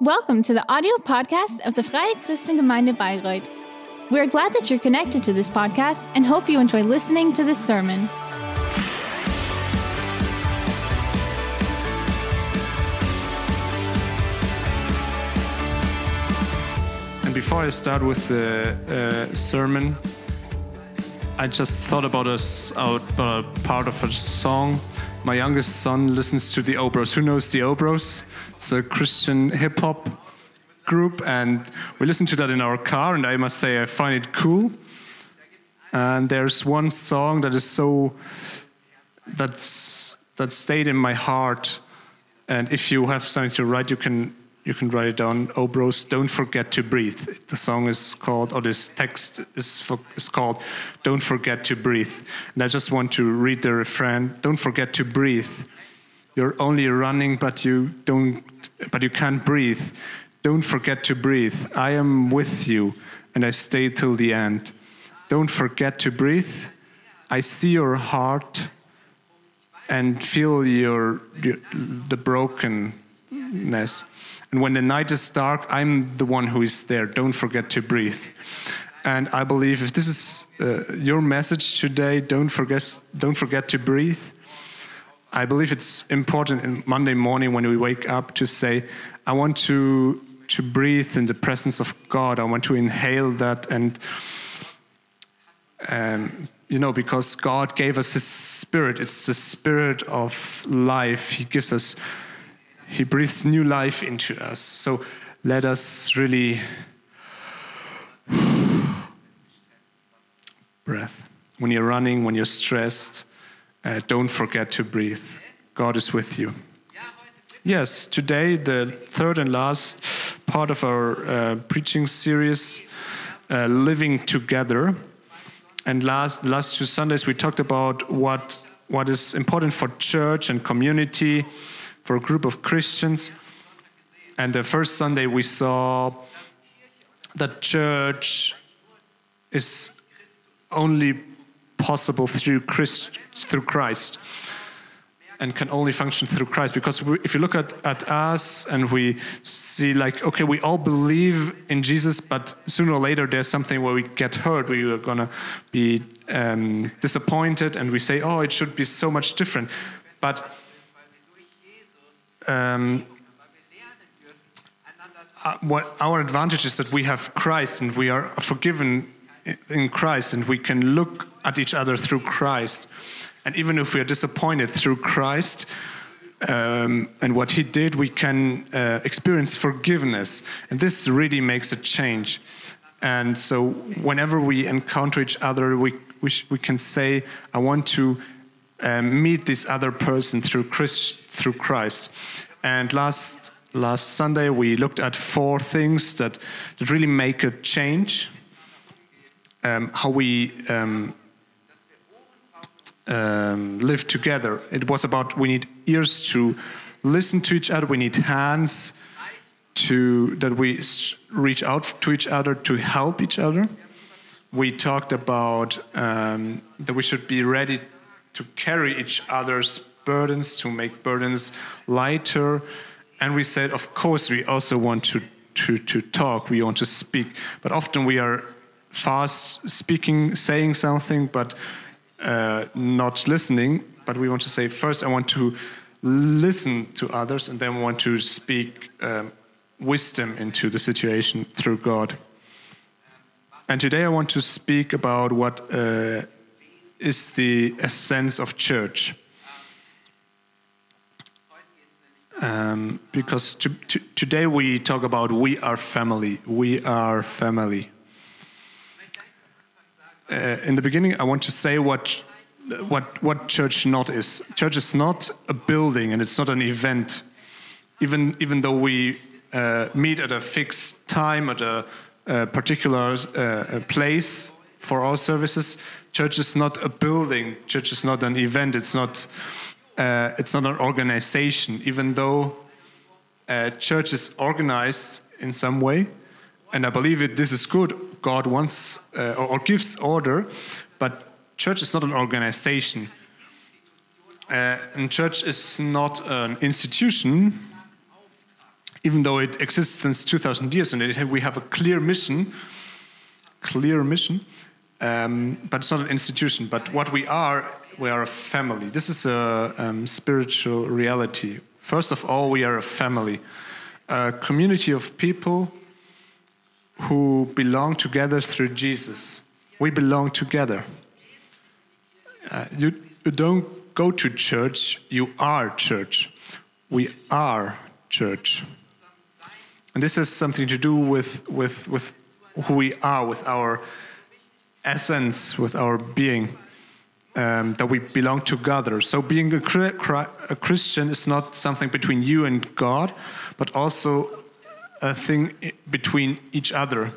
Welcome to the audio podcast of the Freie Christengemeinde Bayreuth. We're glad that you're connected to this podcast and hope you enjoy listening to this sermon. And before I start with the uh, sermon, I just thought about a, about a part of a song. My youngest son listens to the O'Bros. Who knows the O'Bros? It's a Christian hip hop group, and we listen to that in our car. And I must say, I find it cool. And there's one song that is so that's that stayed in my heart. And if you have something to write, you can you can write it down. Oh, bros, don't forget to breathe. The song is called, or this text is for, is called, "Don't Forget to Breathe." And I just want to read the refrain. Don't forget to breathe. You're only running, but you don't, but you can't breathe. Don't forget to breathe. I am with you, and I stay till the end. Don't forget to breathe. I see your heart and feel your, your the brokenness. And when the night is dark, I'm the one who is there. Don't forget to breathe. And I believe if this is uh, your message today, don't forget, don't forget to breathe. I believe it's important in Monday morning when we wake up to say, I want to, to breathe in the presence of God. I want to inhale that and um, you know, because God gave us His Spirit. It's the Spirit of life. He gives us, He breathes new life into us. So let us really breath. When you're running, when you're stressed, uh, don't forget to breathe. God is with you. Yes, today, the third and last part of our uh, preaching series, uh, Living Together. And last last two Sundays we talked about what what is important for church and community, for a group of Christians. And the first Sunday we saw that church is only possible through Christ, through Christ and can only function through Christ. Because we, if you look at, at us and we see, like, okay, we all believe in Jesus, but sooner or later there's something where we get hurt, we are going to be um, disappointed, and we say, oh, it should be so much different. But um, uh, what our advantage is that we have Christ and we are forgiven in Christ and we can look at each other through Christ. And even if we are disappointed through Christ um, and what He did, we can uh, experience forgiveness. And this really makes a change. And so, whenever we encounter each other, we, we, we can say, I want to um, meet this other person through, Christ, through Christ. And last, last Sunday, we looked at four things that, that really make a change. Um, how we um, um, live together. It was about we need ears to listen to each other. We need hands to that we reach out to each other to help each other. We talked about um, that we should be ready to carry each other's burdens, to make burdens lighter. And we said, of course, we also want to, to, to talk, we want to speak. But often we are fast speaking, saying something, but uh, not listening. But we want to say, first, I want to listen to others, and then want to speak um, wisdom into the situation through God. And today I want to speak about what uh, is the essence of church. Um, because to, to, today we talk about we are family. We are family. Uh, in the beginning, I want to say what, what, what church not is. Church is not a building and it's not an event. Even, even though we uh, meet at a fixed time, at a, a particular uh, place for our services, church is not a building. Church is not an event. It's not, uh, it's not an organization. Even though uh, church is organized in some way, and I believe it, this is good. God wants uh, or, or gives order, but church is not an organization. Uh, and church is not an institution. even though it exists since 2000 years and it, we have a clear mission, clear mission, um, but it's not an institution. But what we are, we are a family. This is a um, spiritual reality. First of all, we are a family, a community of people who belong together through Jesus. We belong together. Uh, you, you don't go to church, you are church. We are church. And this has something to do with, with, with who we are, with our essence, with our being, um, that we belong together. So, being a, a Christian is not something between you and God, but also a thing between each other,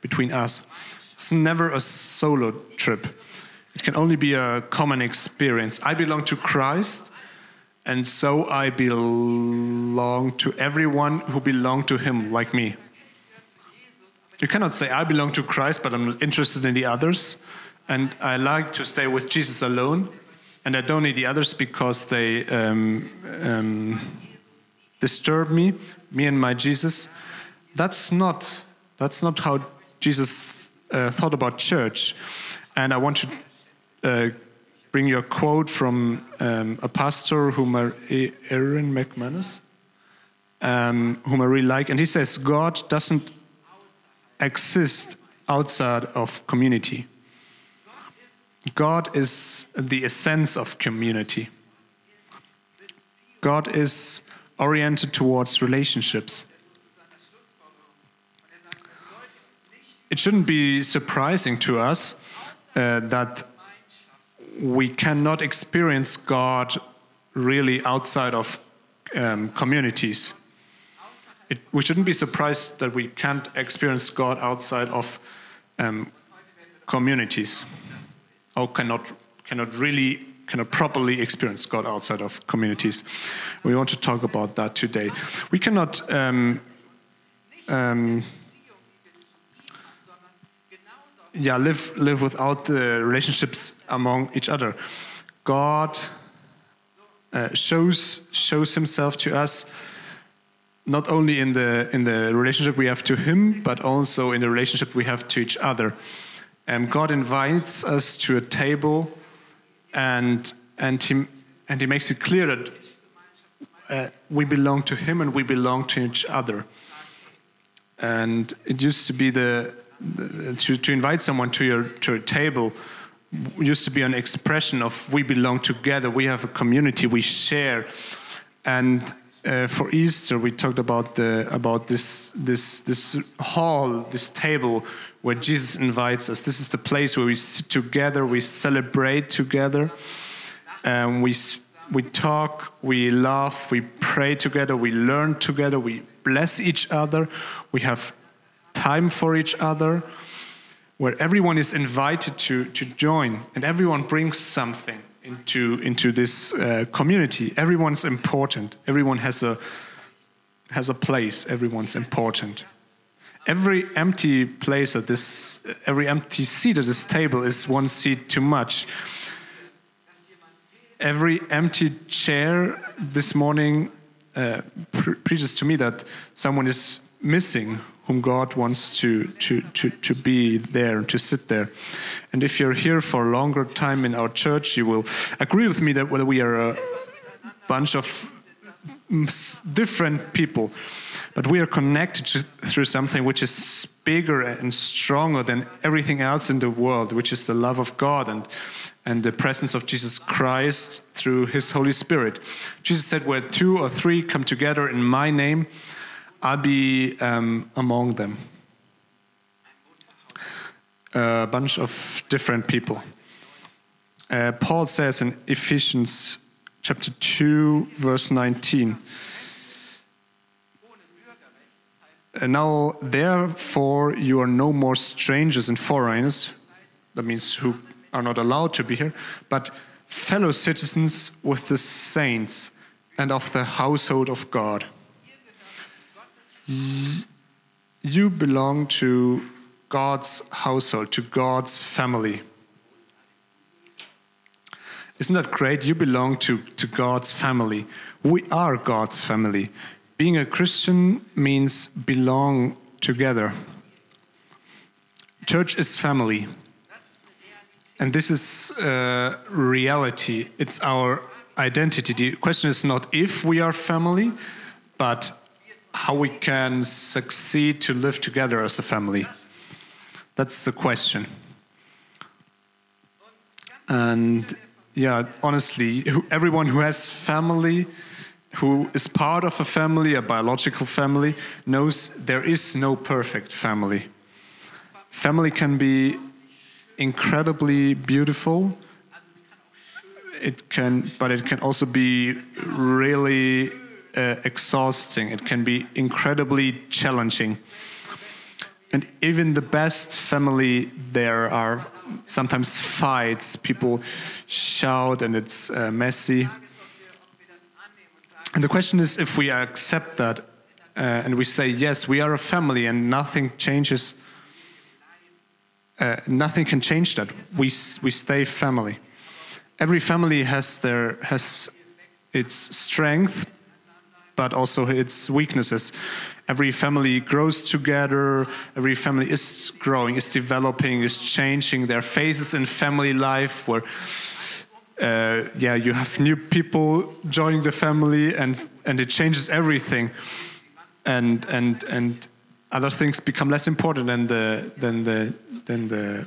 between us. It's never a solo trip. It can only be a common experience. I belong to Christ, and so I belong to everyone who belong to Him, like me. You cannot say, I belong to Christ, but I'm interested in the others, and I like to stay with Jesus alone, and I don't need the others because they um, um, disturb me, me and my Jesus. That's not, that's not how Jesus uh, thought about church. And I want to uh, bring you a quote from um, a pastor whom I, Erwin McManus, um, whom I really like, and he says God doesn't exist outside of community. God is the essence of community. God is oriented towards relationships. It shouldn't be surprising to us uh, that we cannot experience God really outside of um, communities. It, we shouldn't be surprised that we can't experience God outside of um, communities, or cannot cannot really cannot properly experience God outside of communities. We want to talk about that today. We cannot. Um, um, yeah, live live without the relationships among each other. God uh, shows shows Himself to us not only in the in the relationship we have to Him, but also in the relationship we have to each other. And God invites us to a table, and and He and He makes it clear that uh, we belong to Him and we belong to each other. And it used to be the to, to invite someone to your to a table used to be an expression of we belong together we have a community we share and uh, for Easter we talked about the about this this this hall this table where Jesus invites us this is the place where we sit together we celebrate together and we we talk we laugh we pray together we learn together we bless each other we have time for each other, where everyone is invited to, to join and everyone brings something into, into this uh, community. Everyone's important, everyone has a, has a place, everyone's important. Every empty place at this, every empty seat at this table is one seat too much. Every empty chair this morning uh, pre preaches to me that someone is missing whom God wants to, to, to, to be there, and to sit there. And if you're here for a longer time in our church, you will agree with me that whether we are a bunch of different people, but we are connected to, through something which is bigger and stronger than everything else in the world, which is the love of God and, and the presence of Jesus Christ through his Holy Spirit. Jesus said, Where two or three come together in my name, I'll be um, among them. A bunch of different people. Uh, Paul says in Ephesians chapter 2, verse 19. And Uh, now, therefore, you are no more strangers and foreigners, that means who are not allowed to be here, but fellow citizens with the saints and of the household of God you belong to God's household, to God's family. Isn't that great? You belong to, to God's family. We are God's family being a Christian means belong together. Church is family. And this is uh, reality. It's our identity. The question is not if we are family, but how we can succeed to live together as a family. That's the question. And yeah, honestly, everyone who has family, who is part of a family, a biological family, knows there is no perfect family. Family can be incredibly beautiful. It can, but it can also be really uh, exhausting. It can be incredibly challenging. And even the best family, there are sometimes fights. People shout, and it's uh, messy. And the question is if we accept that uh, and we say, yes, we are a family, and nothing changes uh, nothing can change that. We, we stay family. Every family has, their, has its strength, but also its weaknesses. Every family grows together, every family is growing, is developing, is changing. There are phases in family life where uh, yeah, you have new people joining the family, and and it changes everything, and and and other things become less important than the than the than the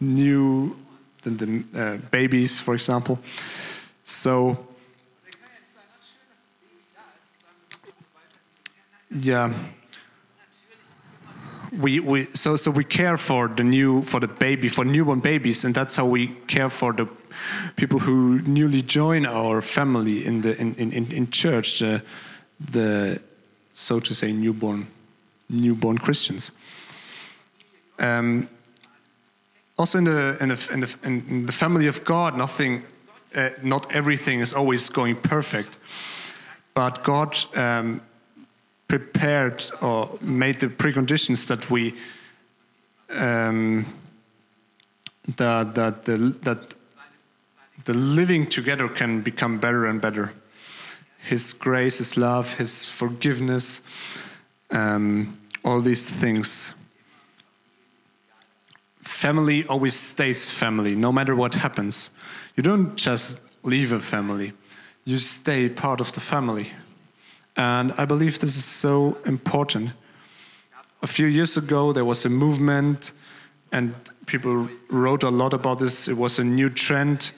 new than the uh, babies, for example. So yeah we, we so so we care for the new for the baby for newborn babies and that's how we care for the people who newly join our family in the in in, in church the, so to say newborn newborn Christians um, also in the, in the, in the, in the family of God, nothing, uh, not everything is always going perfect. But God um, prepared or made the preconditions that we um, that that the that the living together can become better and better. His grace, His love, His forgiveness, um, all these things family always stays family, no matter what happens. You don't just leave a family, you stay part of the family. And I believe this is so important. A few years ago, there was a movement, and people wrote a lot about this. It was a new trend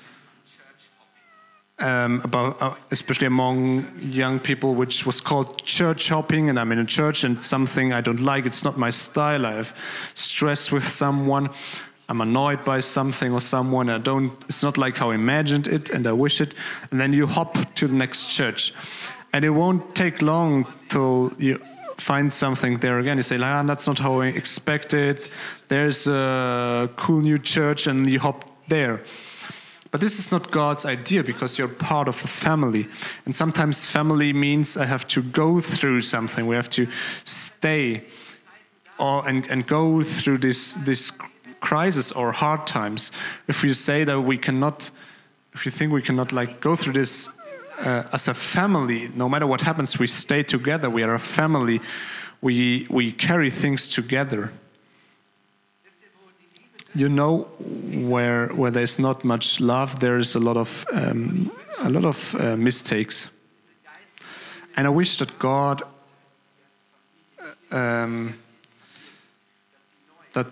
um, about uh, especially among young people, which was called church hopping. And I'm in a church, and something I don't like. It's not my style. I have stress with someone. I'm annoyed by something or someone. I don't. It's not like how I imagined it, and I wish it. And then you hop to the next church, and it won't take long till you find something there again. You say, ah, that's not how I expected. There's a cool new church, and you hop there but this is not God's idea because you're part of a family. And sometimes family means I have to go through something. We have to stay or, and, and go through this, this crisis or hard times. If we say that we cannot, if you think we cannot like go through this uh, as a family, no matter what happens, we stay together. We are a family. We, we carry things together you know where where there's not much love there's a lot of um, a lot of uh, mistakes. And i wish that god uh, um, that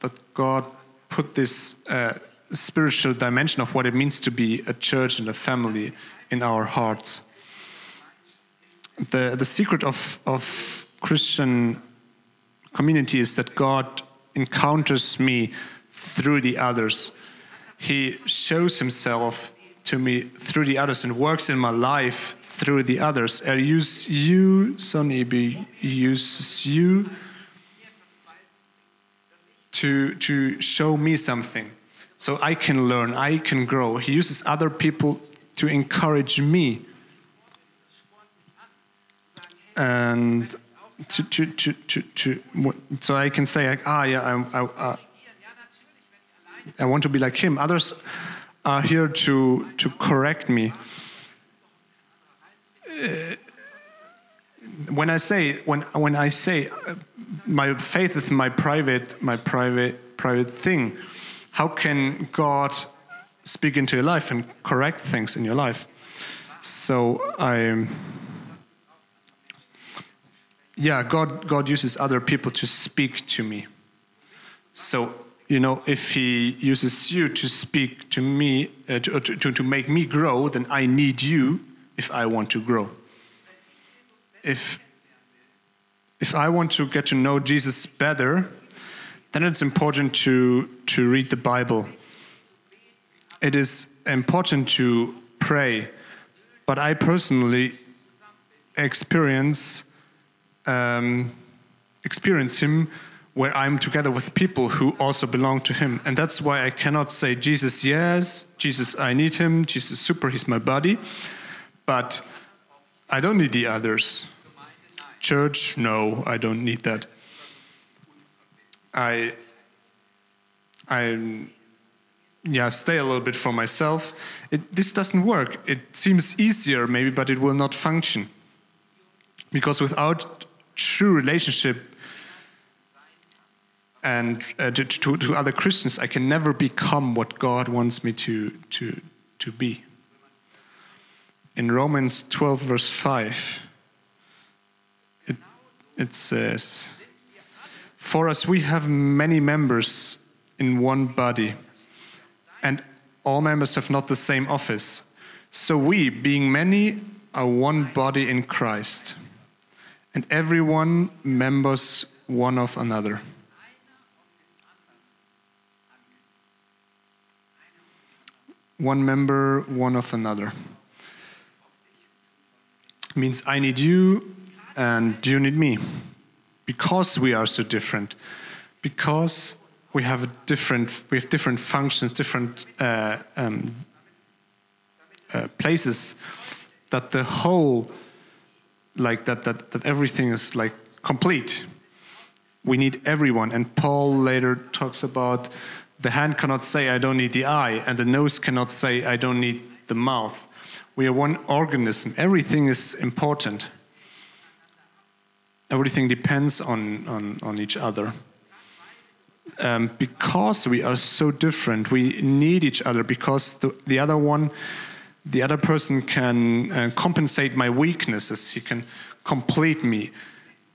that god put this uh, spiritual dimension of what it means to be a church and a family in our hearts. The the secret of of christian community is that god encounters me through the others. He shows himself to me through the others and works in my life through the others. I use you, Sonny uses you to, to show me something so I can learn, I can grow. He uses other people to encourage me. And to, to, to, to, to so I can say, like, ah, yeah, I, I, I want to be like him. Others are here to, to correct me. Uh, when I say when when I say uh, my faith is my private my private private thing, how can God speak into your life and correct things in your life? So I yeah, God God uses other people to speak to me. So you know, if He uses you to speak to me uh, to, to to make me grow, then I need you if I want to grow. If if I want to get to know Jesus better, then it's important to to read the Bible. It is important to pray, but I personally experience um, experience Him where I'm together with people who also belong to Him, and that's why I cannot say Jesus, yes, Jesus, I need Him, Jesus, super, He's my body, but I don't need the others. Church, no, I don't need that. I, I, yeah, stay a little bit for myself. It, this doesn't work. It seems easier, maybe, but it will not function. Because without true relationship and uh, to, to, to other Christians, I can never become what God wants me to, to, to be. In Romans 12, verse 5, it, it says, For us we have many members in one body, and all members have not the same office. So we, being many, are one body in Christ, and everyone members one of another. One member, one of another. means I need you and you need me. Because we are so different. Because we have a different we have different functions different uh, um, uh, places that the whole like that, that that everything is like complete. We need everyone. And paul later talks about the hand cannot say i don't need the eye and the nose cannot say i don't need the mouth. We are one organism. Everything is important. Everything depends on on, on each other. Um, because we are so different we need each other because the, the other one the other person can uh, compensate my weaknesses. He can complete me.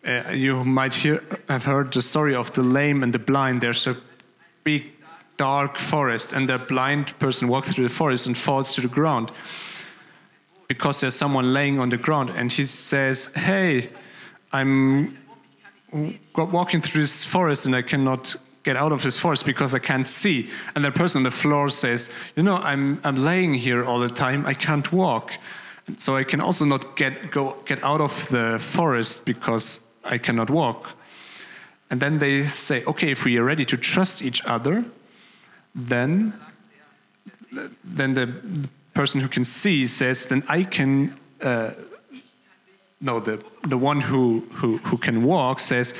Uh, you might hear, have heard the story of the lame and the blind. There's a big dark forest and the blind person walks through the forest and falls to the ground because there's someone laying on the ground. And he says hey i'm walking through this forest and i cannot get out of this forest because i can't see. And the person on the floor says you know i'm, I'm laying here all the time. I can't walk. So i can also not get go get out of the forest because i cannot walk. And then they say okay if we are ready to trust each other then then the person who can see says then i can uh, no the the one who, who who can walk says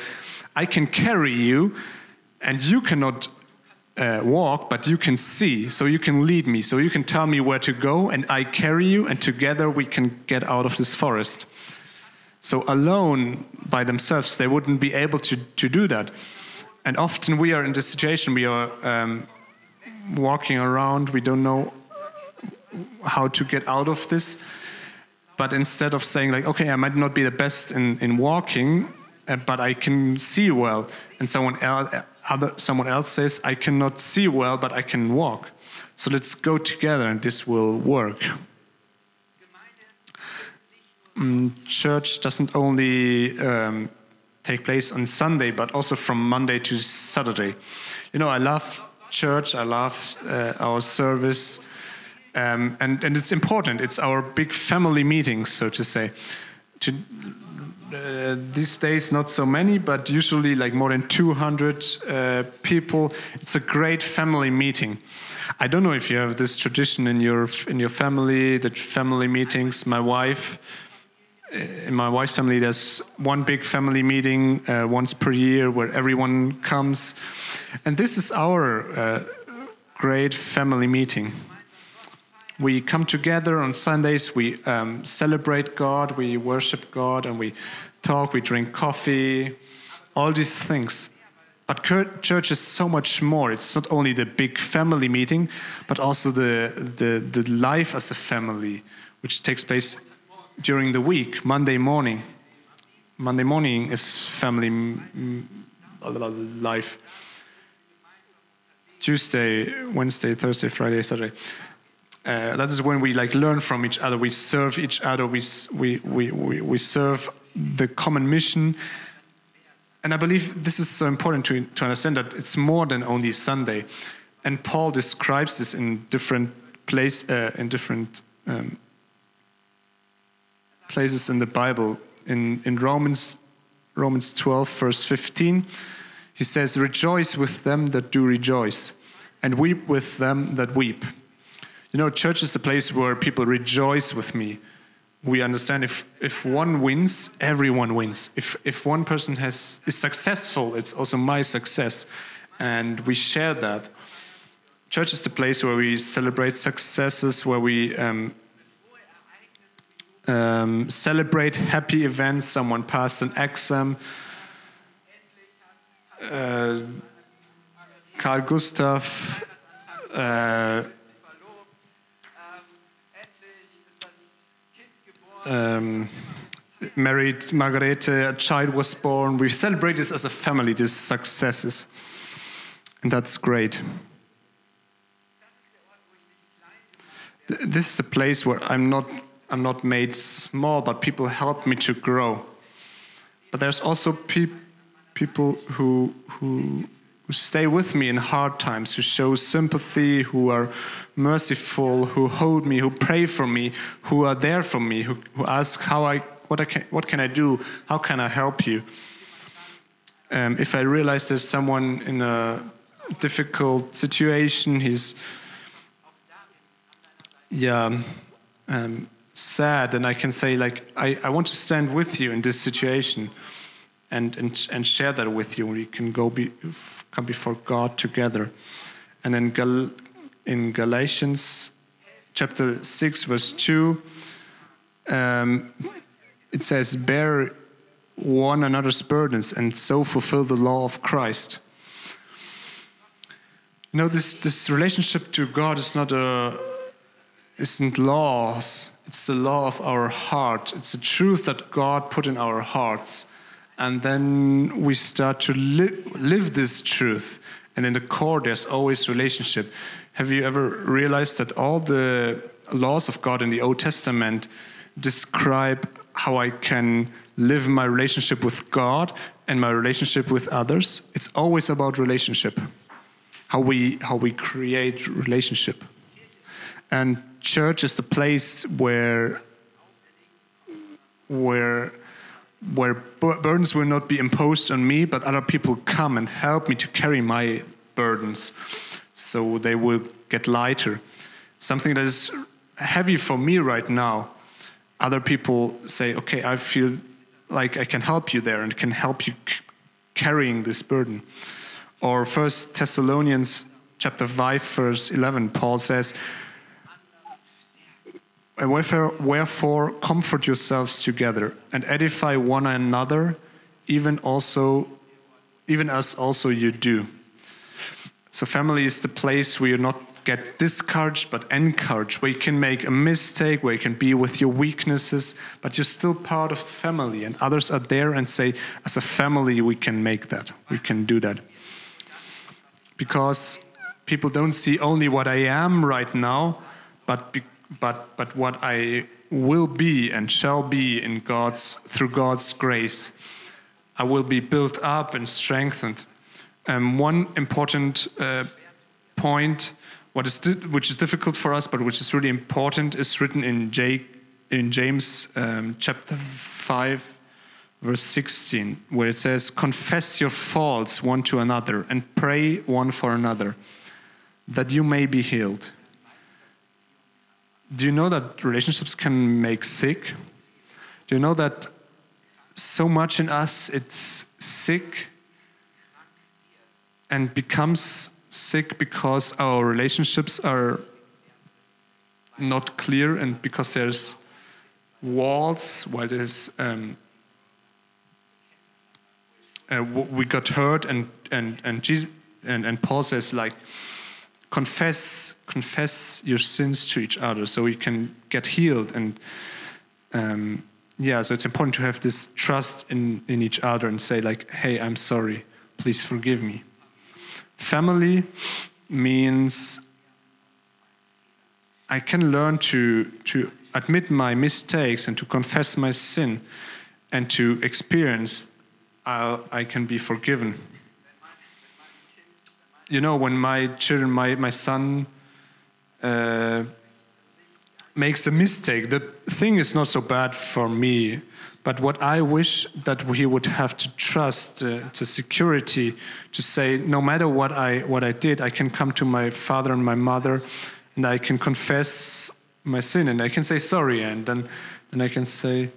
i can carry you and you cannot uh, walk but you can see so you can lead me so you can tell me where to go and i carry you and together we can get out of this forest so alone by themselves they wouldn't be able to to do that. And often we are in this situation we are um, walking around. We don't know how to get out of this. But instead of saying like okay i might not be the best in, in walking uh, but i can see well. And someone else other someone else says i cannot see well but i can walk. So let's go together and this will work. Mm, church doesn't only um, take place on sunday but also from monday to saturday. You know i love church i love uh, our service um, and, and it's important. It's our big family meetings, so to say. To, uh, these days, not so many, but usually like more than 200 uh, people. It's a great family meeting. I don't know if you have this tradition in your in your family, the family meetings. My wife, in my wife's family, there's one big family meeting uh, once per year where everyone comes, and this is our uh, great family meeting we come together on Sundays, we um, celebrate God, we worship God, and we talk, we drink coffee, all these things. But church is so much more. It's not only the big family meeting, but also the, the, the life as a family, which takes place during the week, Monday morning. Monday morning is family life. Tuesday, Wednesday, Thursday, Friday, Saturday. Uh, that is when we like learn from each other. We serve each other. We, we, we, we, serve the common mission and I believe this is so important to, to understand that it's more than only Sunday. And Paul describes this in different place, uh, in different um, places in the Bible. In, in Romans, Romans 12, verse 15, he says, Rejoice with them that do rejoice, and weep with them that weep. You know, church is the place where people rejoice with me we understand if, if one wins, everyone wins. If, if one person has, is successful, it's also my success. And we share that. Church is the place where we celebrate successes, where we um, um, celebrate happy events. Someone passed an exam. Uh, Carl Gustav uh, um, married Margarete, a child was born. We celebrate this as a family, these successes. And that's great. This is the place where I'm not, I'm not made small, but people help me to grow. But there's also pe people who, who who stay with me in hard times, who show sympathy, who are merciful, who hold me, who pray for me, who are there for me, who, who ask how I what I can what can I do, how can I help you. Um, if I realize there's someone in a difficult situation, he's yeah um, sad, and I can say like I, I want to stand with you in this situation. And, and, and share that with you. We can go be, come before God together. And in, Gal- in Galatians chapter 6, verse 2, um, it says, Bear one another's burdens and so fulfill the law of Christ. You know, this, this relationship to God is not a isn't laws, it's the law of our heart. It's the truth that God put in our hearts. And then we start to li live this truth. And in the core there's always relationship. Have you ever realized that all the laws of god in the old testament describe how i can live my relationship with god and my relationship with others? It's always about relationship. How we how we create relationship. And church is the place where where where burdens will not be imposed on me, but other people come and help me to carry my burdens so they will get lighter. Something that is heavy for me right now, other people say, okay, I feel like I can help you there and can help you carrying this burden. Or First Thessalonians chapter 5 verse 11 Paul says wherefore, wherefore comfort yourselves together and edify one another, even also, even as also you do. So family is the place where you not get discouraged but encouraged, where you can make a mistake, where you can be with your weaknesses, but you're still part of the family, and others are there and say, as a family, we can make that, we can do that. Because people don't see only what I am right now, but because but, but what I will be and shall be in God's through God's grace. I will be built up and strengthened. Um, one important uh, point, what is which is difficult for us, but which is really important, is written in, J, in James um, chapter five, verse sixteen, where it says, "Confess your faults one to another and pray one for another, that you may be healed." Do you know that relationships can make sick? Do you know that so much in us it's sick and becomes sick because our relationships are not clear and because there's walls while there's um, uh, we got hurt, and and and Jesus and, and Paul says like, confess confess your sins to each other, so we can get healed. And um, yeah, so it's important to have this trust in in each other and say like, hey, I'm sorry, please forgive me. Family means I can learn to to admit my mistakes and to confess my sin and to experience I'll, I can be forgiven. You know, when my children, my, my son uh, makes a mistake, the thing is not so bad for me. But what I wish that he would have to trust uh, to security to say, no matter what I what I did, I can come to my father and my mother, and I can confess my sin, and I can say sorry, and then then I can say,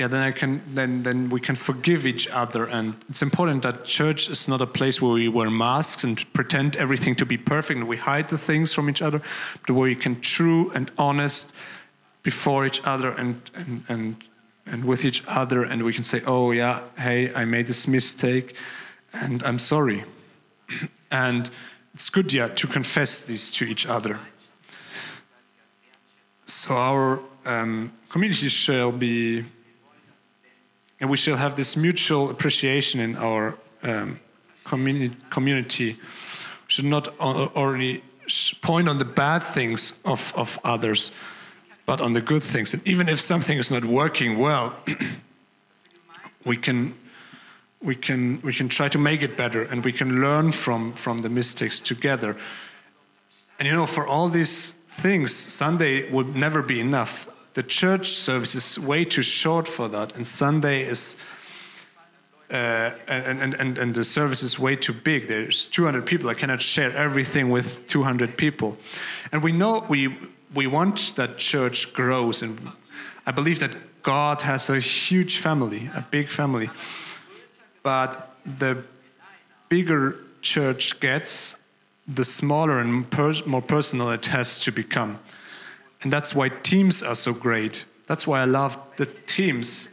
yeah, then I can then then we can forgive each other, and it's important that church is not a place where we wear masks and pretend everything to be perfect and we hide the things from each other, but where you can true and honest before each other and and and and with each other, and we can say, oh yeah, hey, I made this mistake, and I'm sorry, and it's good yeah to confess these to each other. So our um, community shall be and we shall have this mutual appreciation in our um, communi community. We should not only point on the bad things of, of others, but on the good things. And even if something is not working well, we can we can we can try to make it better, and we can learn from from the mistakes together. And you know, for all these things, Sunday would never be enough the church service is way too short for that, and Sunday is. Uh, and, and, and, the service is way too big. There's 200 people. I cannot share everything with 200 people. And we know we, we want that church grows. And I believe that God has a huge family, a big family. But the bigger church gets, the smaller and per- more personal it has to become. And that's why teams are so great. That's why I love the teams.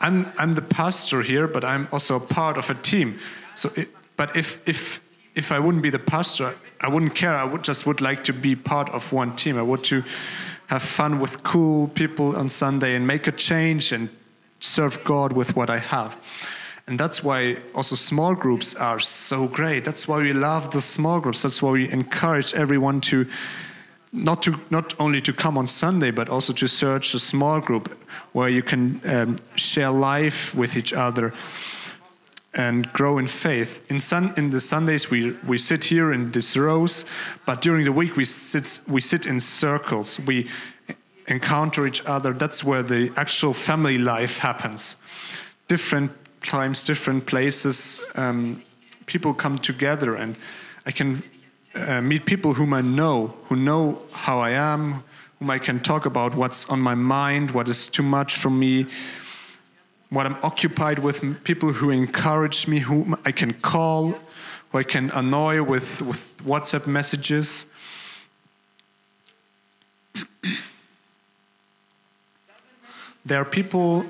I'm, I'm the pastor here, but I'm also a part of a team. So, it, but if, if, if I wouldn't be the pastor, I wouldn't care. I would just would like to be part of one team. I would to have fun with cool people on Sunday and make a change and serve God with what I have. And that's why also small groups are so great. That's why we love the small groups. That's why we encourage everyone to not to not only to come on Sunday, but also to search a small group where you can um, share life with each other and grow in faith. In sun in the Sundays we we sit here in these rows, but during the week we sit we sit in circles. We encounter each other. That's where the actual family life happens. Different times, different places. Um, people come together, and I can uh, meet people whom I know, who know how I am, whom I can talk about what's on my mind, what is too much for me, what I'm occupied with, people who encourage me, whom I can call, who I can annoy with, with WhatsApp messages. there are people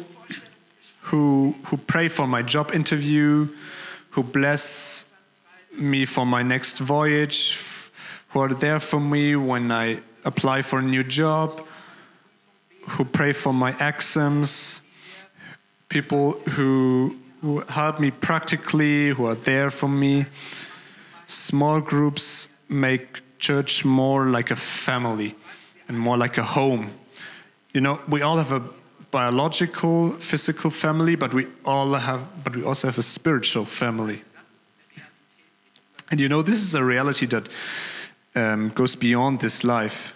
who, who pray for my job interview, who bless me for my next voyage, who are there for me when I apply for a new job, who pray for my exams, people who, who help me practically, who are there for me. Small groups make church more like a family and more like a home. You know, we all have a biological, physical family, but we all have, but we also have a spiritual family. And you know, this is a reality that um, goes beyond this life.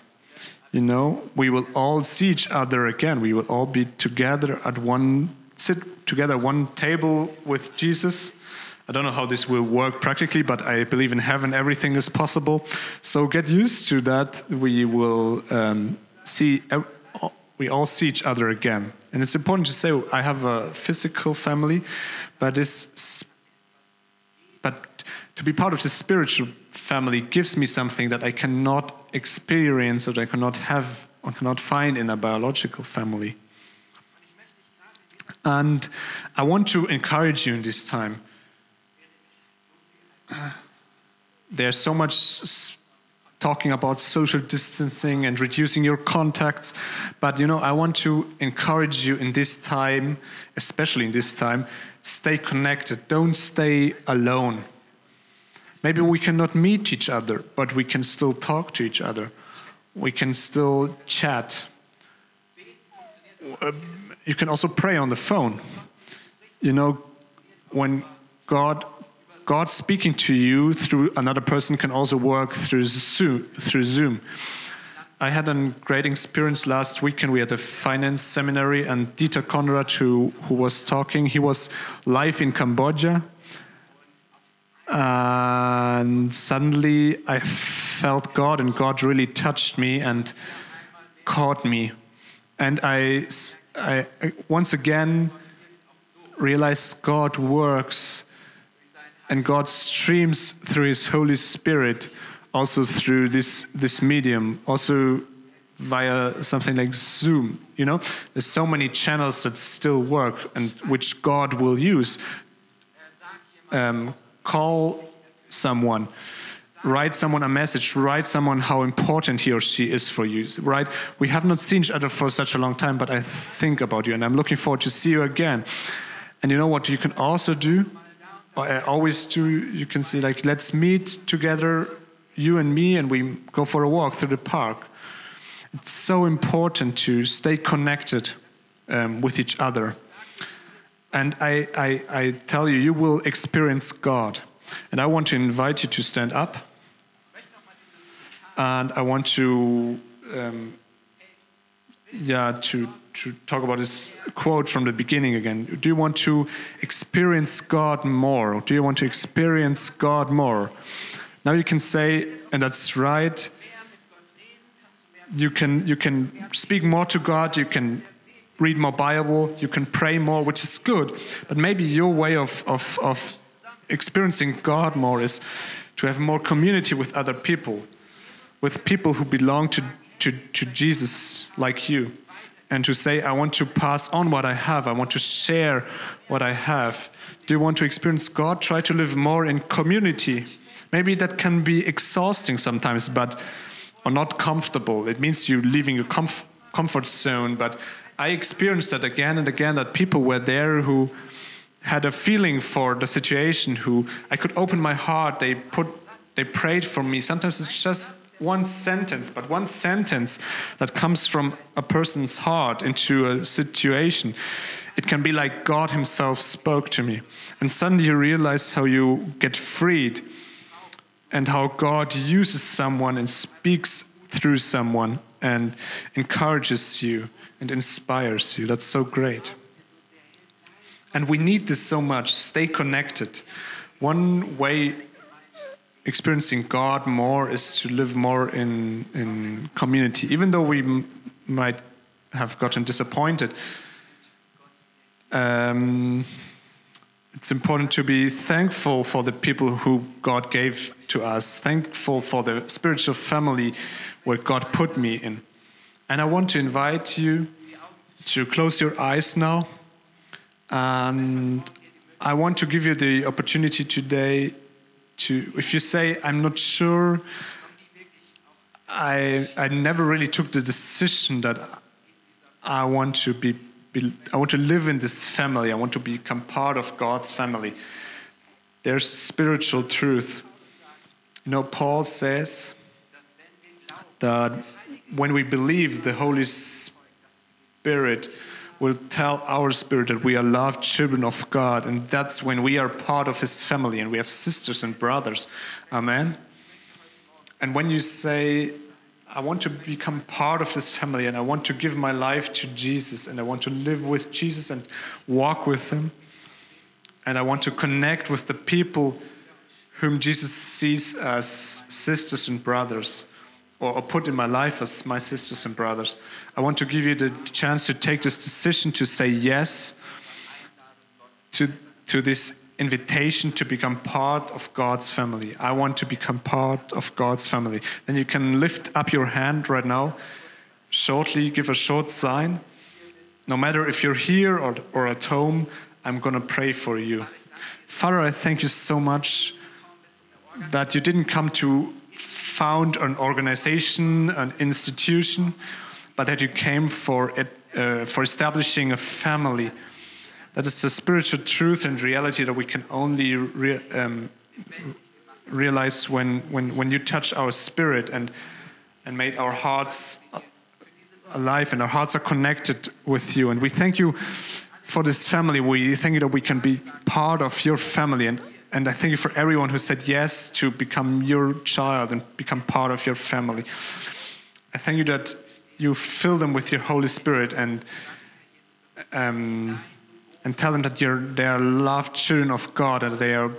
You know, we will all see each other again. We will all be together at one, sit together one table with Jesus. I don't know how this will work practically, but I believe in heaven everything is possible. So get used to that. We will um, see, we all see each other again. And it's important to say I have a physical family, but this to be part of the spiritual family gives me something that I cannot experience or that I cannot have or cannot find in a biological family. And I want to encourage you in this time. There's so much talking about social distancing and reducing your contacts, but you know, I want to encourage you in this time, especially in this time, stay connected. Don't stay alone. Maybe we cannot meet each other, but we can still talk to each other. We can still chat. Um, you can also pray on the phone. You know, when God God speaking to you through another person can also work through Zoom. Through Zoom. I had a great experience last weekend. We had a finance seminary, and Dieter Conrad, who, who was talking, he was live in Cambodia. And suddenly I felt God, and God really touched me and caught me. And I, I once again realized God works and God streams through His Holy Spirit also through this, this medium, also via something like Zoom. You know, there's so many channels that still work and which God will use. Um, call someone, write someone a message, write someone how important he or she is for you. Right? We have not seen each other for such a long time, but I think about you and I'm looking forward to see you again. And you know what you can also do? I always do. You can see like let's meet together, you and me, and we go for a walk through the park. It's so important to stay connected um, with each other. And I, I, I tell you, you will experience God. And I want to invite you to stand up. And I want to, um, yeah, to to talk about this quote from the beginning again. Do you want to experience God more? Do you want to experience God more? Now you can say, and that's right. You can you can speak more to God. You can read more Bible. You can pray more, which is good. But maybe your way of of, of experiencing God more is to have more community with other people, with people who belong to to, to Jesus like you and to say, I want to pass on what I have, I want to share what I have. Do you want to experience God? Try to live more in community. Maybe that can be exhausting sometimes, but or not comfortable. It means you're leaving your comf- comfort zone. But I experienced that again and again that people were there who had a feeling for the situation, who I could open my heart. They put, they prayed for me. Sometimes it's just one sentence, but one sentence that comes from a person's heart into a situation, it can be like God Himself spoke to me. And suddenly you realize how you get freed and how God uses someone and speaks through someone and encourages you and inspires you. That's so great. And we need this so much. Stay connected. One way experiencing God more is to live more in, in community. Even though we might have gotten disappointed, um, it's important to be thankful for the people who God gave to us, thankful for the spiritual family where God put me in. And I want to invite you to close your eyes now. And I want to give you the opportunity today to if you say i'm not sure i i never really took the decision that i want to be, be, i want to live in this family. I want to become part of god's family. There's spiritual truth. You know paul says that when we believe the holy spirit will tell our spirit that we are loved children of God, and that's when we are part of His family and we have sisters and brothers. Amen. And when you say, I want to become part of this family and I want to give my life to Jesus and I want to live with Jesus and walk with Him, and I want to connect with the people whom Jesus sees as sisters and brothers or, put in my life as my sisters and brothers. I want to give you the chance to take this decision to say yes to, to this invitation to become part of God's family. I want to become part of God's family. Then you can lift up your hand right now, shortly, give a short sign. no matter if you're here or, or at home, I'm going to pray for you. Father, I thank you so much that you didn't come to found an organization, an institution, but that you came for, it, uh, for establishing a family. That is the spiritual truth and reality that we can only re um, realize when, when, when you touch our spirit and, and made our hearts alive and our hearts are connected with you. And we thank you for this family. We thank you that we can be part of your family. And, and I thank you for everyone who said yes to become your child and become part of your family. I thank you that you fill them with your Holy Spirit and um, and tell them that you're, they are loved children of God and they are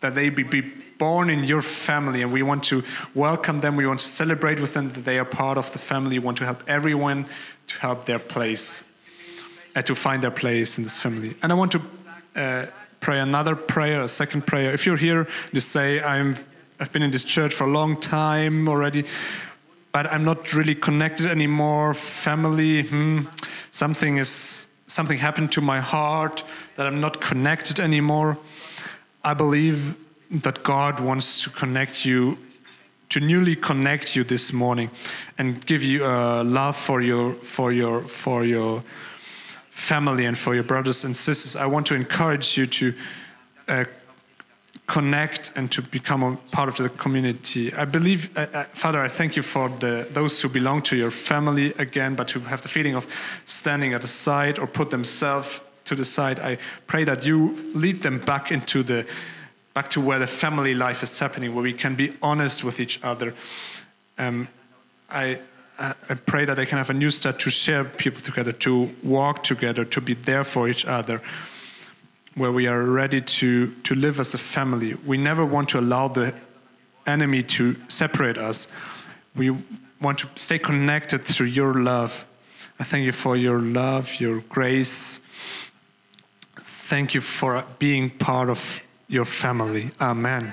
that they be, be born in your family. And we want to welcome them. We want to celebrate with them that they are part of the family. We want to help everyone to help their place uh, to find their place in this family. And i want to uh, pray another prayer a second prayer. If you're here you say i'm i've been in this church for a long time already but i'm not really connected anymore. Family hmm, something is something happened to my heart that i'm not connected anymore. I believe that God wants to connect you, to newly connect you this morning, and give you a love for your for your for your family and for your brothers and sisters. I want to encourage you to. Uh, connect and to become a part of the community. I believe, uh, uh, Father, I thank you for the, those who belong to your family again, but who have the feeling of standing at the side or put themselves to the side. I pray that you lead them back into the back to where the family life is happening, where we can be honest with each other. Um, I, I pray that I can have a new start to share people together, to walk together, to be there for each other, where we are ready to, to live as a family. We never want to allow the enemy to separate us. We want to stay connected through your love. I thank you for your love, your grace. Thank you for being part of your family. Amen.